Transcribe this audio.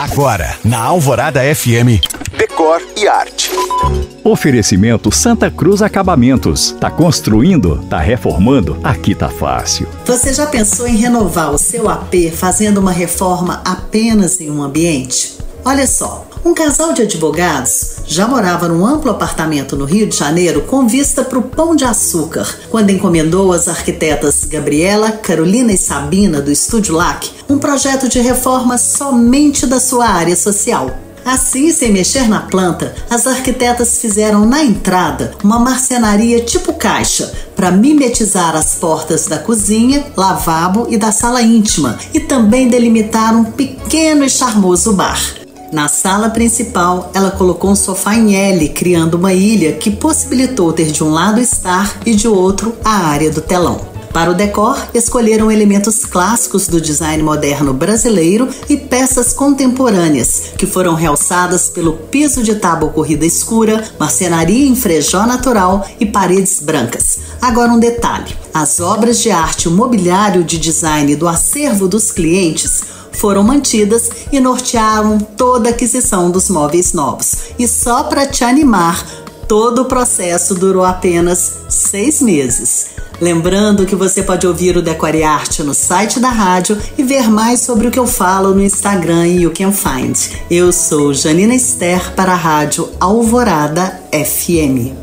Agora, na Alvorada FM, Decor e Arte. Oferecimento Santa Cruz Acabamentos. Tá construindo? Tá reformando? Aqui tá fácil. Você já pensou em renovar o seu AP fazendo uma reforma apenas em um ambiente? Olha só, um casal de advogados já morava num amplo apartamento no Rio de Janeiro com vista para o Pão de Açúcar, quando encomendou às arquitetas Gabriela, Carolina e Sabina do Estúdio LAC um projeto de reforma somente da sua área social. Assim, sem mexer na planta, as arquitetas fizeram na entrada uma marcenaria tipo caixa para mimetizar as portas da cozinha, lavabo e da sala íntima e também delimitar um pequeno e charmoso bar. Na sala principal, ela colocou um sofá em L, criando uma ilha que possibilitou ter de um lado estar e de outro a área do telão. Para o decor, escolheram elementos clássicos do design moderno brasileiro e peças contemporâneas, que foram realçadas pelo piso de tábua corrida escura, marcenaria em frejó natural e paredes brancas. Agora um detalhe: as obras de arte e o mobiliário de design do acervo dos clientes foram mantidas e nortearam toda a aquisição dos móveis novos. E só para te animar, todo o processo durou apenas seis meses. Lembrando que você pode ouvir o Decore Arte no site da rádio e ver mais sobre o que eu falo no Instagram e You Can Find. Eu sou Janina Esther para a rádio Alvorada FM.